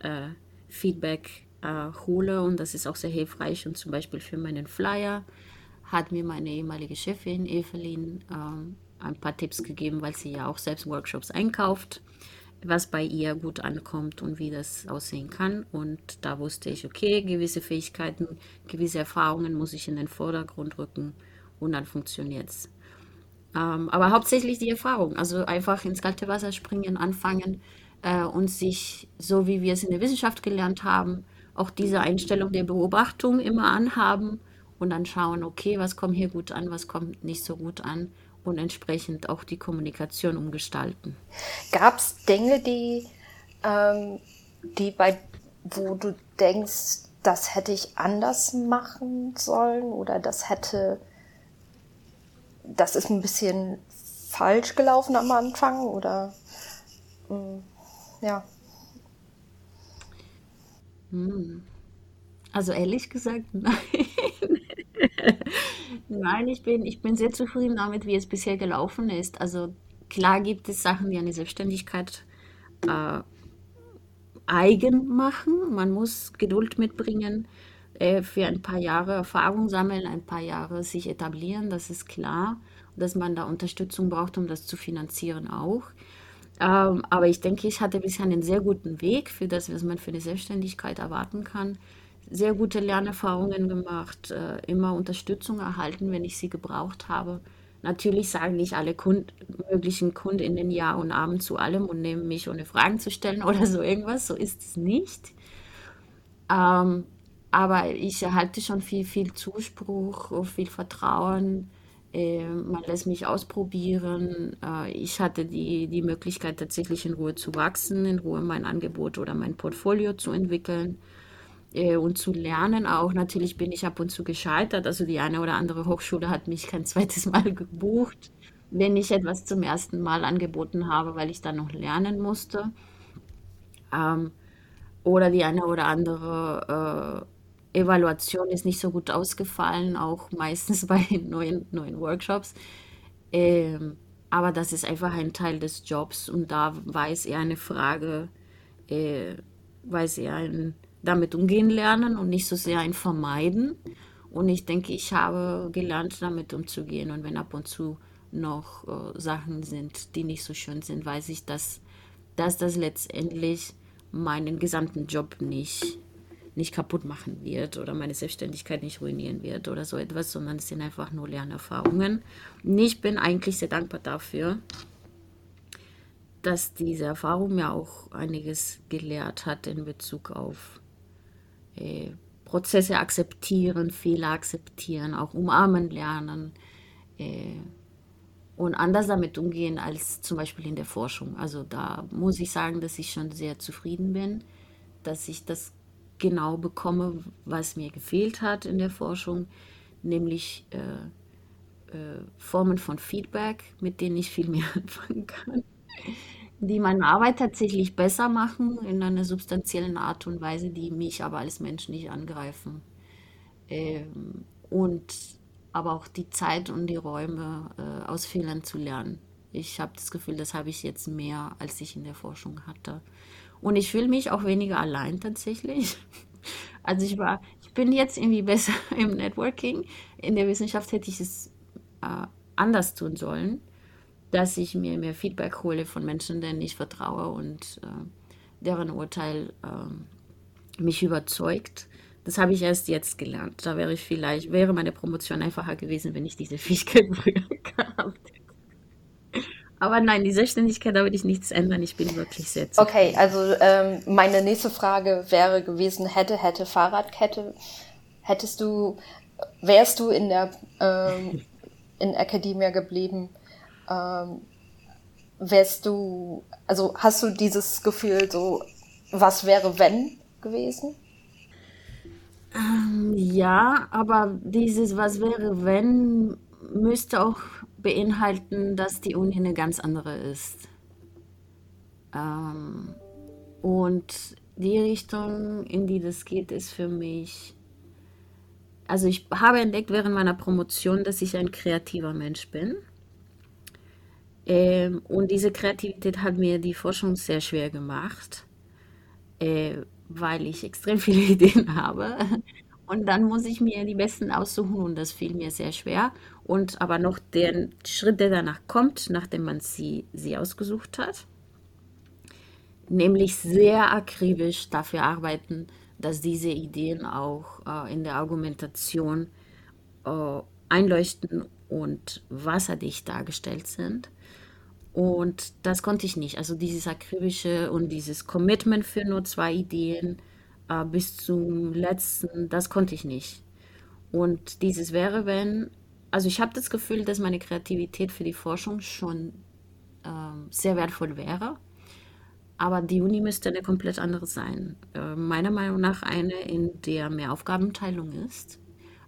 äh, Feedback äh, hole und das ist auch sehr hilfreich. Und zum Beispiel für meinen Flyer hat mir meine ehemalige Chefin Evelyn äh, ein paar Tipps gegeben, weil sie ja auch selbst Workshops einkauft, was bei ihr gut ankommt und wie das aussehen kann. Und da wusste ich, okay, gewisse Fähigkeiten, gewisse Erfahrungen muss ich in den Vordergrund rücken und dann funktioniert es. Ähm, aber hauptsächlich die Erfahrung, also einfach ins kalte Wasser springen, anfangen äh, und sich, so wie wir es in der Wissenschaft gelernt haben, auch diese Einstellung der Beobachtung immer anhaben und dann schauen, okay, was kommt hier gut an, was kommt nicht so gut an und entsprechend auch die Kommunikation umgestalten. Gab es Dinge, die, ähm, die bei, wo du denkst, das hätte ich anders machen sollen oder das hätte, das ist ein bisschen falsch gelaufen am Anfang oder mm, ja. Hm. Also ehrlich gesagt, [laughs] nein. Nein, ich bin, ich bin sehr zufrieden damit, wie es bisher gelaufen ist. Also klar gibt es Sachen, die eine Selbstständigkeit äh, eigen machen. Man muss Geduld mitbringen, äh, für ein paar Jahre Erfahrung sammeln, ein paar Jahre sich etablieren, das ist klar. Dass man da Unterstützung braucht, um das zu finanzieren auch. Ähm, aber ich denke, ich hatte bisher einen sehr guten Weg für das, was man für die Selbstständigkeit erwarten kann. Sehr gute Lernerfahrungen gemacht, äh, immer Unterstützung erhalten, wenn ich sie gebraucht habe. Natürlich sagen nicht alle Kund möglichen Kundinnen Ja und Abend zu allem und nehmen mich, ohne Fragen zu stellen [laughs] oder so irgendwas. So ist es nicht. Ähm, aber ich erhalte schon viel, viel Zuspruch, viel Vertrauen äh, man lässt mich ausprobieren. Äh, ich hatte die, die Möglichkeit, tatsächlich in Ruhe zu wachsen, in Ruhe mein Angebot oder mein Portfolio zu entwickeln äh, und zu lernen auch. Natürlich bin ich ab und zu gescheitert. Also die eine oder andere Hochschule hat mich kein [laughs] zweites Mal gebucht, wenn ich etwas zum ersten Mal angeboten habe, weil ich dann noch lernen musste. Ähm, oder die eine oder andere Evaluation ist nicht so gut ausgefallen, auch meistens [laughs] bei neuen, neuen Workshops. Ähm, aber das ist einfach ein Teil des Jobs und da es eher eine Frage, äh, weil sie ein, damit umgehen lernen und nicht so sehr ein Vermeiden. Und ich denke, ich habe gelernt, damit umzugehen. Und wenn ab und zu noch äh, Sachen sind, die nicht so schön sind, weiß ich, dass, dass das letztendlich meinen gesamten Job nicht, nicht kaputt machen wird oder meine Selbstständigkeit nicht ruinieren wird oder so etwas, sondern es sind einfach nur Lernerfahrungen. Und ich bin eigentlich sehr dankbar dafür, dass diese Erfahrung mir auch einiges gelehrt hat in Bezug auf äh, Prozesse akzeptieren, Fehler akzeptieren, auch umarmen lernen äh, und anders damit umgehen als zum Beispiel in der Forschung. Also da muss ich sagen, dass ich schon sehr zufrieden bin, dass ich das genau bekomme, was mir gefehlt hat in der Forschung, nämlich äh, äh, Formen von Feedback, mit denen ich viel mehr [laughs] anfangen kann die meine Arbeit tatsächlich besser machen, in einer substanziellen Art und Weise, die mich aber als Mensch nicht angreifen. Ähm, und aber auch die Zeit und die Räume äh, aus Fehlern zu lernen. Ich habe das Gefühl, das habe ich jetzt mehr, als ich in der Forschung hatte. Und ich fühle mich auch weniger allein tatsächlich. Also ich war, ich bin jetzt irgendwie besser [laughs] im Networking. In der Wissenschaft hätte ich es äh, anders tun sollen dass ich mir mehr Feedback hole von Menschen, denen ich vertraue und äh, deren Urteil äh, mich überzeugt. Das habe ich erst jetzt gelernt. Da wäre ich vielleicht, wäre meine Promotion einfacher gewesen, wenn ich diese Fähigkeit [laughs] früher gehabt hätte. Aber nein, die Selbstständigkeit, da würde ich nichts ändern. Ich bin wirklich sehr zufrieden. Okay, also ähm, meine nächste Frage wäre gewesen, hätte, hätte, Fahrradkette. Hättest du, wärst du in der ähm, in Academia geblieben, ähm, wärst du, also hast du dieses Gefühl so, was wäre wenn gewesen? Ähm, ja, aber dieses was wäre wenn müsste auch beinhalten, dass die Uni eine ganz andere ist. Ähm, und die Richtung, in die das geht, ist für mich. Also ich habe entdeckt während meiner Promotion, dass ich ein kreativer Mensch bin. Ähm, und diese Kreativität hat mir die Forschung sehr schwer gemacht, äh, weil ich extrem [laughs] viele Ideen habe. Und dann muss ich mir die besten aussuchen und das fiel mir sehr schwer. Und aber noch der Schritt, der danach kommt, nachdem man sie, sie ausgesucht hat, nämlich sehr akribisch dafür arbeiten, dass diese Ideen auch äh, in der Argumentation äh, einleuchten und wasserdicht dargestellt sind. Und das konnte ich nicht. Also dieses akribische und dieses Commitment für nur zwei Ideen äh, bis zum letzten, das konnte ich nicht. Und dieses wäre, wenn, also ich habe das Gefühl, dass meine Kreativität für die Forschung schon äh, sehr wertvoll wäre. Aber die Uni müsste eine komplett andere sein. Äh, meiner Meinung nach eine, in der mehr Aufgabenteilung ist.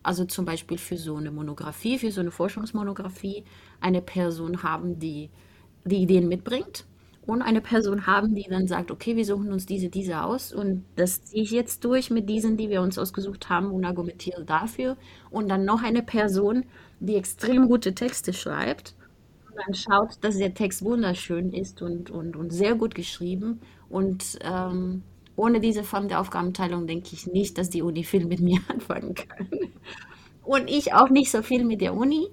Also zum Beispiel für so eine Monographie, für so eine Forschungsmonographie, eine Person haben, die die Ideen mitbringt und eine Person haben, die dann sagt, okay, wir suchen uns diese, diese aus und das ziehe ich jetzt durch mit diesen, die wir uns ausgesucht haben und argumentiere dafür. Und dann noch eine Person, die extrem gute Texte schreibt und dann schaut, dass der Text wunderschön ist und, und, und sehr gut geschrieben. Und ähm, ohne diese Form der Aufgabenteilung denke ich nicht, dass die Uni viel mit mir [laughs] anfangen kann. Und ich auch nicht so viel mit der Uni.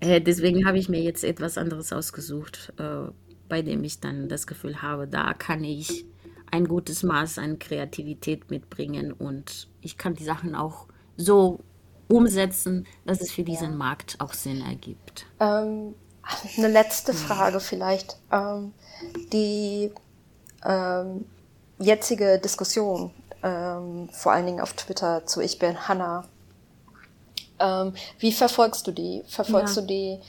Äh, deswegen habe ich mir jetzt etwas anderes ausgesucht, äh, bei dem ich dann das Gefühl habe, da kann ich ein gutes Maß an Kreativität mitbringen und ich kann die Sachen auch so umsetzen, dass es für diesen ja. Markt auch Sinn ergibt. Ähm, eine letzte Frage vielleicht. Ähm, die ähm, jetzige Diskussion, ähm, vor allen Dingen auf Twitter zu Ich bin Hannah, ähm, wie verfolgst du die? Verfolgst ja. du die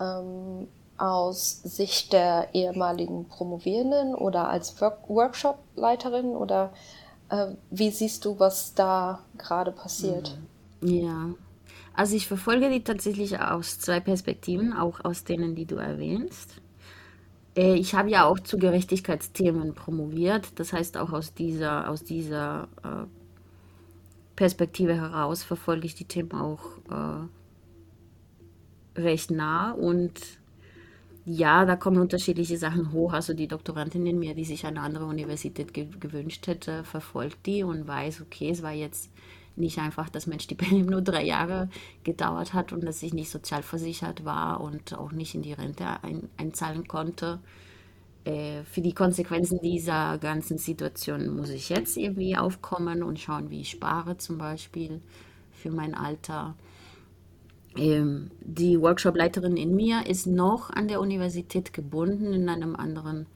ähm, aus Sicht der ehemaligen Promovierenden oder als Work Workshop-Leiterin oder äh, wie siehst du, was da gerade passiert? Ja, also ich verfolge die tatsächlich aus zwei Perspektiven, auch aus denen, die du erwähnst. Äh, ich habe ja auch zu Gerechtigkeitsthemen promoviert, das heißt auch aus dieser, aus dieser äh, Perspektive heraus verfolge ich die Themen auch äh, recht nah und ja, da kommen unterschiedliche Sachen hoch. Also die Doktorandin in mir, die sich eine andere Universität ge gewünscht hätte, verfolgt die und weiß, okay, es war jetzt Nicht einfach, dass mein Stipendium [laughs] nur drei Jahre gedauert hat und dass ich nicht sozial versichert war und auch nicht in die Rente ein, einzahlen konnte. Äh, für die Konsequenzen dieser ganzen Situation muss ich jetzt irgendwie aufkommen und schauen, wie ich spare zum Beispiel für mein Alter. Ähm, die Workshopleiterin in mir ist noch an der Universität gebunden in einem anderen,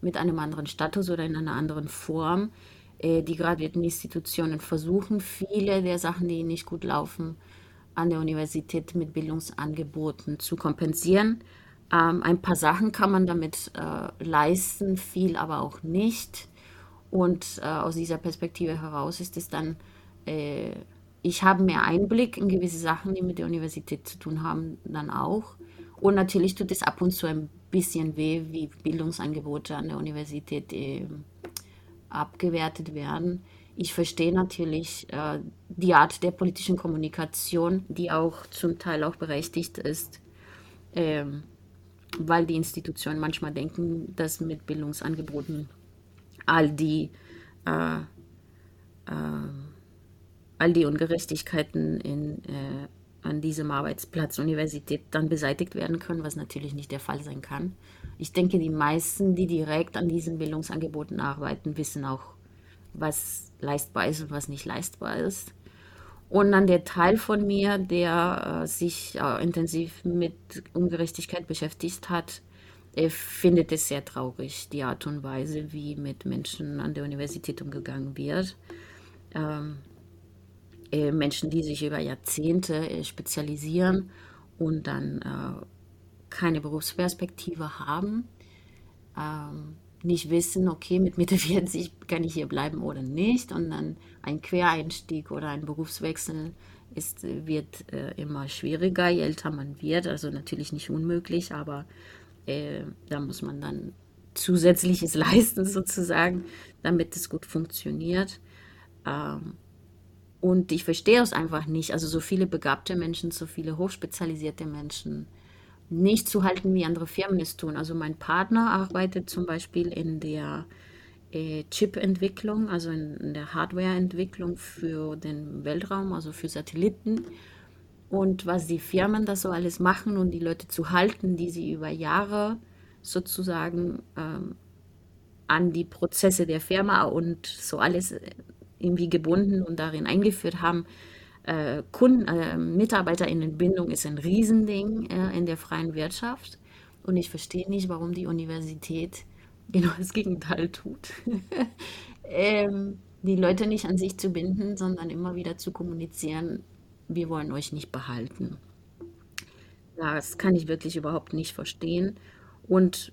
mit einem anderen Status oder in einer anderen Form. Äh, die graduierten Institutionen versuchen, viele der Sachen, die nicht gut laufen, an der Universität mit Bildungsangeboten zu kompensieren. Ähm, ein paar Sachen kann man damit äh, leisten, viel aber auch nicht. Und äh, aus dieser Perspektive heraus ist es dann, ich habe mehr Einblick in gewisse Sachen, die mit der Universität zu tun haben, dann auch. Und natürlich tut es ab und zu ein bisschen weh, wie Bildungsangebote an der Universität ähm, abgewertet werden. Ich verstehe natürlich äh, die Art der politischen Kommunikation, die auch zum Teil auch berechtigt ist, ähm, weil die Institutionen manchmal denken, dass mit Bildungsangeboten all die, äh, äh, all die Ungerechtigkeiten in, äh, an diesem Arbeitsplatz Universität dann beseitigt werden können, was natürlich nicht der Fall sein kann. Ich denke, die meisten, die direkt an diesen Bildungsangeboten arbeiten, wissen auch, was leistbar ist und was nicht leistbar ist. Und dann der Teil von mir, der äh, sich äh, intensiv mit Ungerechtigkeit beschäftigt hat, er findet es sehr traurig, die Art und Weise, wie mit Menschen an der Universität umgegangen wird. Ähm, äh, Menschen, die sich über Jahrzehnte äh, spezialisieren und dann äh, keine Berufsperspektive haben, ähm, nicht wissen, okay, mit Mitte [laughs] 40 kann ich hier bleiben oder nicht. Und dann ein Quereinstieg oder ein Berufswechsel ist, wird äh, immer schwieriger, je älter man wird. Also natürlich nicht unmöglich, aber äh, da muss man dann zusätzliches [laughs] leisten sozusagen, damit es gut funktioniert. Ähm, und ich verstehe es einfach nicht. Also so viele begabte Menschen, so viele hochspezialisierte Menschen nicht zu halten, wie andere Firmen es tun. Also mein Partner arbeitet zum Beispiel in der äh, Chip-Entwicklung, also in, in der Hardware-Entwicklung für den Weltraum, also für Satelliten. Und was die Firmen da so alles machen und die Leute zu halten, die sie über Jahre sozusagen ähm, an die Prozesse der Firma und so alles äh, irgendwie gebunden und darin eingeführt haben, äh, Kunden, äh, Mitarbeiterinnenbindung ist ein Riesending äh, in der freien Wirtschaft. Und ich verstehe nicht, warum die Universität [laughs] genau das Gegenteil tut. [laughs] ähm, die Leute nicht an sich zu binden, sondern immer wieder zu kommunizieren, wir wollen euch nicht behalten. Das kann ich wirklich überhaupt nicht verstehen. Und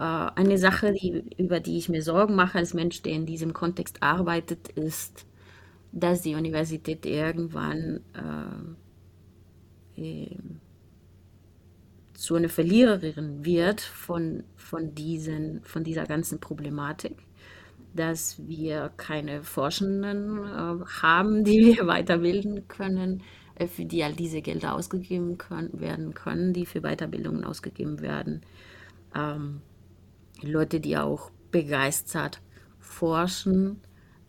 eine Sache, die, über die ich mir Sorgen mache als Mensch, der in diesem Kontext arbeitet, ist, dass die Universität irgendwann äh, äh, zu einer Verliererin wird von, von, diesen, von dieser ganzen Problematik, dass wir keine Forschenden äh, haben, die [laughs] wir weiterbilden können, äh, für die all diese Gelder ausgegeben können, werden können, die für Weiterbildungen ausgegeben werden. Ähm, Leute, die auch begeistert forschen,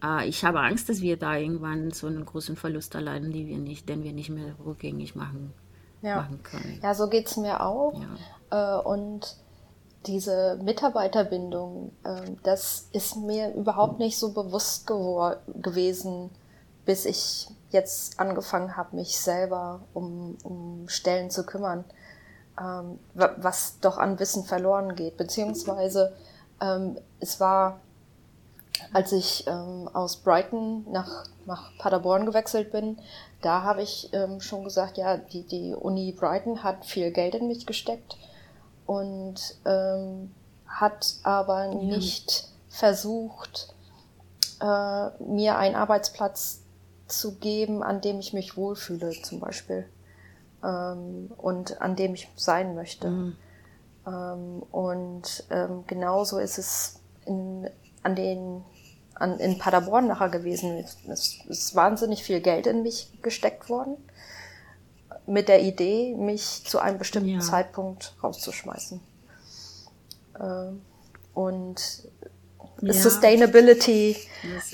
äh, ich habe Angst, dass wir da irgendwann so einen großen Verlust erleiden, die wir nicht, den wir nicht mehr rückgängig machen, ja. machen können. Ja, so geht es mir auch. Ja. Äh, und diese Mitarbeiterbindung, äh, das ist mir überhaupt nicht so bewusst gewesen, bis ich jetzt angefangen habe, mich selber um, um Stellen zu kümmern, ähm, was doch an Wissen verloren geht. Beziehungsweise ähm, es war als ich ähm, aus Brighton nach, nach Paderborn gewechselt bin, da habe ich ähm, schon gesagt, ja, die, die Uni Brighton hat viel Geld in mich gesteckt und ähm, hat aber ja. nicht versucht, äh, mir einen Arbeitsplatz zu geben, an dem ich mich wohlfühle, zum Beispiel. Ähm, und an dem ich sein möchte. Mhm. Ähm, und ähm, genauso ist es in, an den an, in Paderborn nachher gewesen. Es ist wahnsinnig viel Geld in mich gesteckt worden. Mit der Idee, mich zu einem bestimmten ja. Zeitpunkt rauszuschmeißen. Ähm, und ja. Sustainability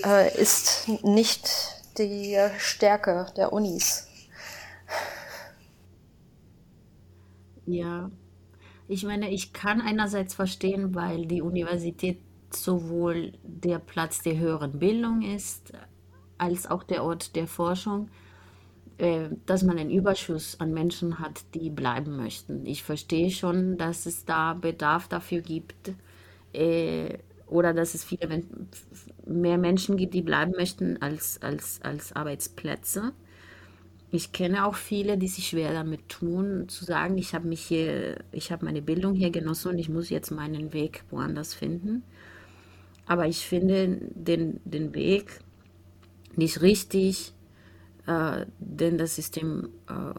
äh, ist nicht die Stärke der Unis? Ja, ich meine, ich kann einerseits verstehen, weil die Universität sowohl der Platz der höheren Bildung ist, als auch der Ort der Forschung, äh, dass man einen Überschuss an Menschen hat, die bleiben möchten. Ich verstehe schon, dass es da Bedarf dafür gibt äh, oder dass es viele mehr Menschen gibt, die bleiben möchten als, als, als Arbeitsplätze. Ich kenne auch viele, die sich schwer damit tun, zu sagen, ich habe mich hier, ich habe meine Bildung hier genossen und ich muss jetzt meinen Weg woanders finden. Aber ich finde den, den Weg nicht richtig, äh, den das System äh,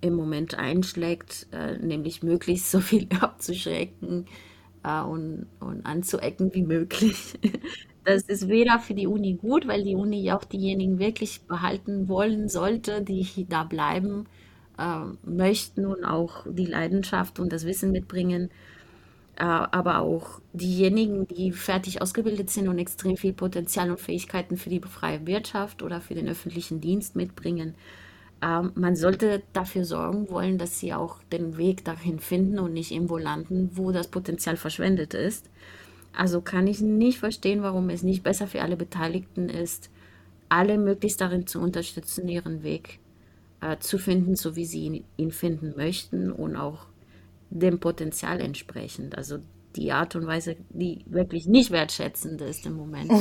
im Moment einschlägt, äh, nämlich möglichst so viel [laughs] abzuschrecken äh, und, und anzuecken wie möglich. Das ist weder für die Uni gut, weil die Uni ja auch diejenigen wirklich behalten wollen sollte, die da bleiben äh, möchten und auch die Leidenschaft und das Wissen mitbringen. Äh, aber auch diejenigen, die fertig ausgebildet sind und extrem viel Potenzial und Fähigkeiten für die freie Wirtschaft oder für den öffentlichen Dienst mitbringen. Äh, man sollte dafür sorgen wollen, dass sie auch den Weg dahin finden und nicht irgendwo landen, wo das Potenzial verschwendet ist. Also kann ich nicht verstehen, warum es nicht besser für alle Beteiligten ist, alle möglichst darin zu unterstützen, ihren Weg äh, zu finden, so wie sie ihn, ihn, finden möchten und auch dem Potenzial entsprechend. Also die Art und Weise, die wirklich nicht wertschätzend ist im Moment.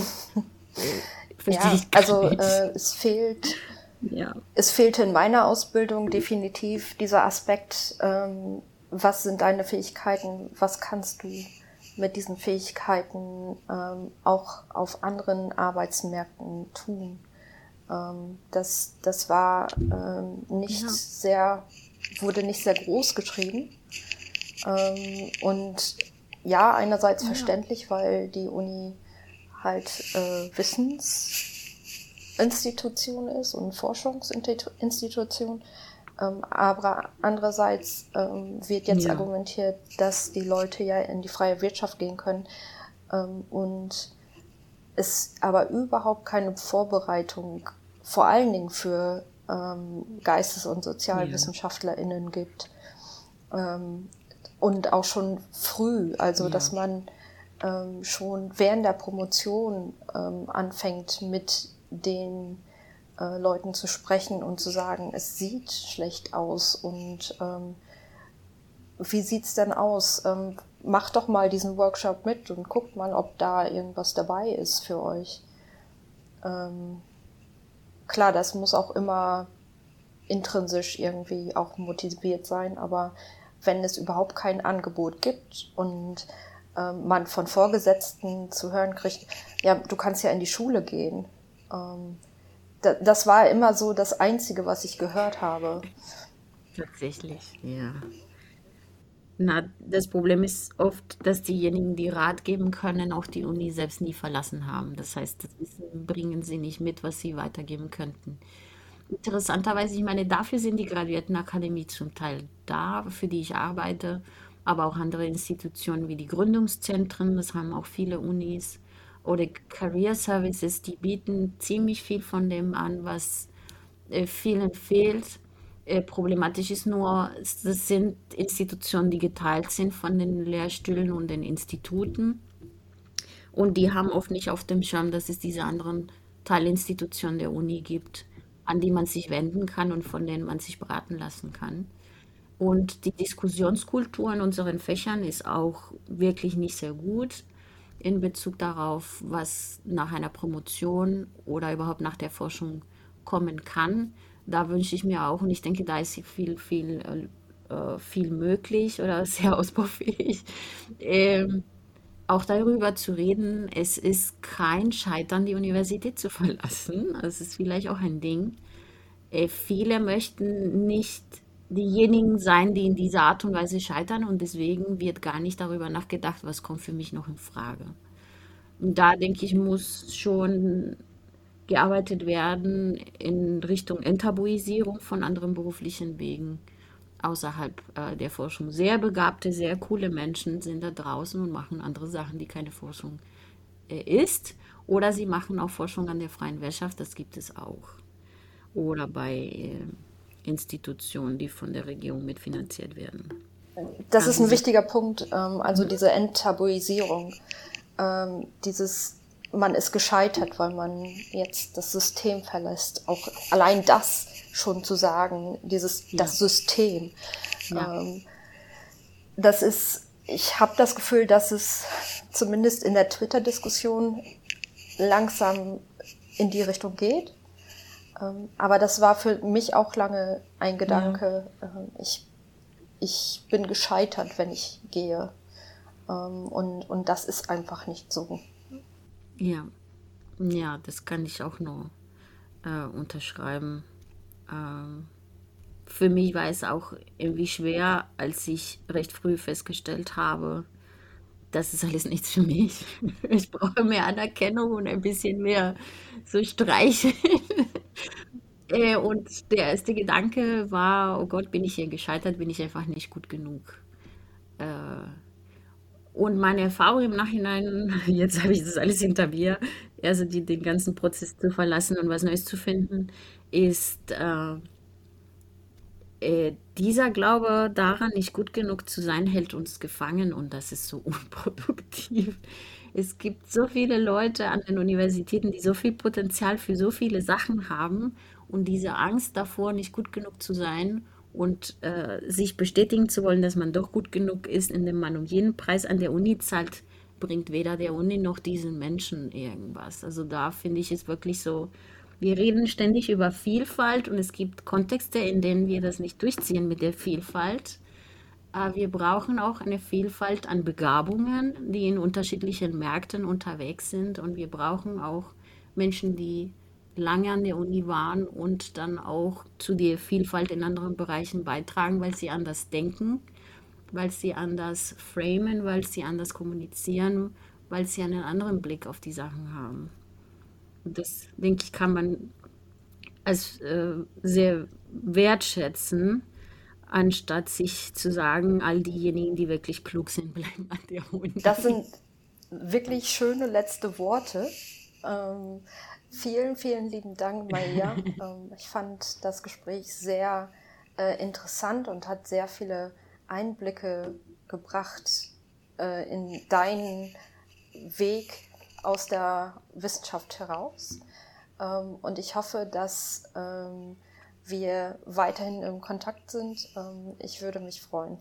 äh, [laughs] ja, also äh, es fehlt. Ja. Es fehlte in meiner Ausbildung definitiv dieser Aspekt, ähm, was sind deine Fähigkeiten, was kannst du mit diesen Fähigkeiten ähm, auch auf anderen Arbeitsmärkten tun. Ähm, das, das war ähm, nicht ja. sehr, wurde nicht sehr groß geschrieben. Ähm, und ja, einerseits ja. verständlich, weil die Uni halt äh, Wissensinstitution ist und Forschungsinstitution. Ähm, aber andererseits ähm, wird jetzt ja. argumentiert, dass die Leute ja in die freie Wirtschaft gehen können ähm, und es aber überhaupt keine Vorbereitung vor allen Dingen für Geistes- und SozialwissenschaftlerInnen gibt. Und auch schon früh, also ja. dass man schon während der Promotion anfängt mit den äh, Leuten zu sprechen und zu sagen, es sieht schlecht aus und ähm, wie sieht's denn aus? Ähm, macht doch mal diesen Workshop mit und guckt mal, ob da irgendwas dabei ist für euch. Ähm, klar, das muss auch immer intrinsisch irgendwie auch motiviert sein, aber wenn es überhaupt kein Angebot gibt und ähm, man von Vorgesetzten zu hören kriegt, ja, du kannst ja in die Schule gehen. Ähm, das war immer so das Einzige, was ich gehört habe. Tatsächlich, ja. Na, das Problem ist oft, dass diejenigen, die Rat geben können, auch die Uni selbst nie verlassen haben. Das heißt, das Wissen bringen sie nicht mit, was sie weitergeben könnten. Interessanterweise, ich meine, dafür sind die Graduiertenakademie zum Teil da, für die ich arbeite, aber auch andere Institutionen wie die Gründungszentren, das haben auch viele Unis oder Career Services, die bieten ziemlich viel von dem an, was äh, vielen fehlt. Äh, problematisch ist nur, das sind Institutionen, die geteilt sind von den Lehrstühlen und den Instituten. Und die haben oft nicht auf dem Schirm, dass es diese anderen Teilinstitutionen der Uni gibt, an die man sich wenden kann und von denen man sich beraten lassen kann. Und die Diskussionskultur in unseren Fächern ist auch wirklich nicht sehr gut in Bezug darauf, was nach einer Promotion oder überhaupt nach der Forschung kommen kann. Da wünsche ich mir auch, und ich denke, da ist viel, viel, äh, viel möglich oder [laughs] sehr ausbaufähig, ähm, auch darüber zu reden, es ist kein Scheitern, die Universität zu verlassen. Das ist vielleicht auch ein Ding. Äh, viele möchten nicht diejenigen sein, die in dieser Art und Weise scheitern und deswegen wird gar nicht darüber nachgedacht, was kommt für mich noch in Frage. Und da denke ich, muss schon gearbeitet werden in Richtung Enttabuisierung von anderen beruflichen Wegen außerhalb äh, der Forschung. Sehr begabte, sehr coole Menschen sind da draußen und machen andere Sachen, die keine Forschung äh, ist. Oder sie machen auch Forschung an der freien Wirtschaft, das gibt es auch. Oder bei äh, Institutionen, die von der Regierung mitfinanziert werden. Das ist ein also wichtiger Punkt, ähm, also diese Enttabuisierung, ähm, dieses man ist gescheitert, weil man jetzt das System verlässt. Auch allein das schon zu sagen, dieses ja. das System. Ja. Ähm, das ist, ich habe das Gefühl, dass es zumindest in der Twitter-Diskussion langsam in die Richtung geht. Ähm, aber das war für mich auch lange ein Gedanke. Ja. Ähm, ich, ich bin gescheitert, wenn ich gehe. Ähm, und, und das ist einfach nicht so. Ja, ja, das kann ich auch nur äh, unterschreiben. Ähm, für mich war es auch irgendwie schwer, als ich recht früh festgestellt habe, das ist alles nichts für mich. [laughs] Ich brauche mehr Anerkennung und ein bisschen mehr so Streicheln. Äh, und der erste Gedanke war, oh Gott, bin ich hier gescheitert, bin ich einfach nicht gut genug. Äh, und meine Erfahrung im Nachhinein, [laughs] jetzt habe ich das alles hinter mir, also die, den ganzen Prozess zu verlassen und was Neues zu finden, ist äh, äh, dieser Glaube daran, nicht gut genug zu sein, hält uns gefangen und das ist so [laughs] unproduktiv. Es gibt so viele Leute an den Universitäten, die so viel Potenzial für so viele Sachen haben und diese Angst davor, nicht gut genug zu sein und äh, sich bestätigen zu wollen, dass man doch gut genug ist, indem man um jeden Preis an der Uni zahlt, bringt weder der Uni noch diesen Menschen irgendwas. Also da finde ich es wirklich so, wir reden ständig über Vielfalt und es gibt Kontexte, in denen wir das nicht durchziehen mit der Vielfalt. Aber wir brauchen auch eine Vielfalt an Begabungen, die in unterschiedlichen Märkten unterwegs sind und wir brauchen auch Menschen, die lange an der Uni waren und dann auch zu der Vielfalt in anderen Bereichen beitragen, weil sie anders denken, weil sie anders framen, weil sie anders kommunizieren, weil sie einen anderen Blick auf die Sachen haben. Und das, denke ich, kann man als äh, sehr wertschätzen, anstatt sich zu sagen, all diejenigen, die wirklich klug sind, [laughs] bleiben an der Uni. Das sind wirklich schöne letzte Worte. Ähm, Vielen, vielen lieben Dank, Maria. [laughs] Ähm, ich fand das Gespräch sehr äh, interessant und hat sehr viele Einblicke gebracht äh, in deinen Weg aus der Wissenschaft heraus. Ähm, und ich hoffe, dass ähm, wir weiterhin im Kontakt sind. ich würde mich freuen.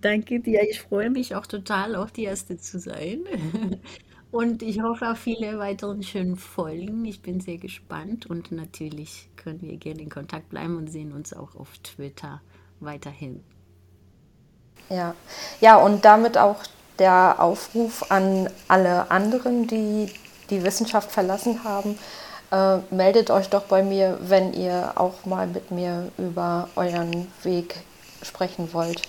Danke dir. Ich freue mich auch total, auch die Erste zu sein. [laughs] Und ich hoffe auf viele weiteren schönen Folgen. Ich bin sehr gespannt und natürlich können wir gerne in Kontakt bleiben und sehen uns auch auf Twitter weiterhin. Ja, ja und damit auch der Aufruf an alle anderen, die die Wissenschaft verlassen haben. Äh, meldet euch doch bei mir, wenn ihr auch mal mit mir über euren Weg sprechen wollt.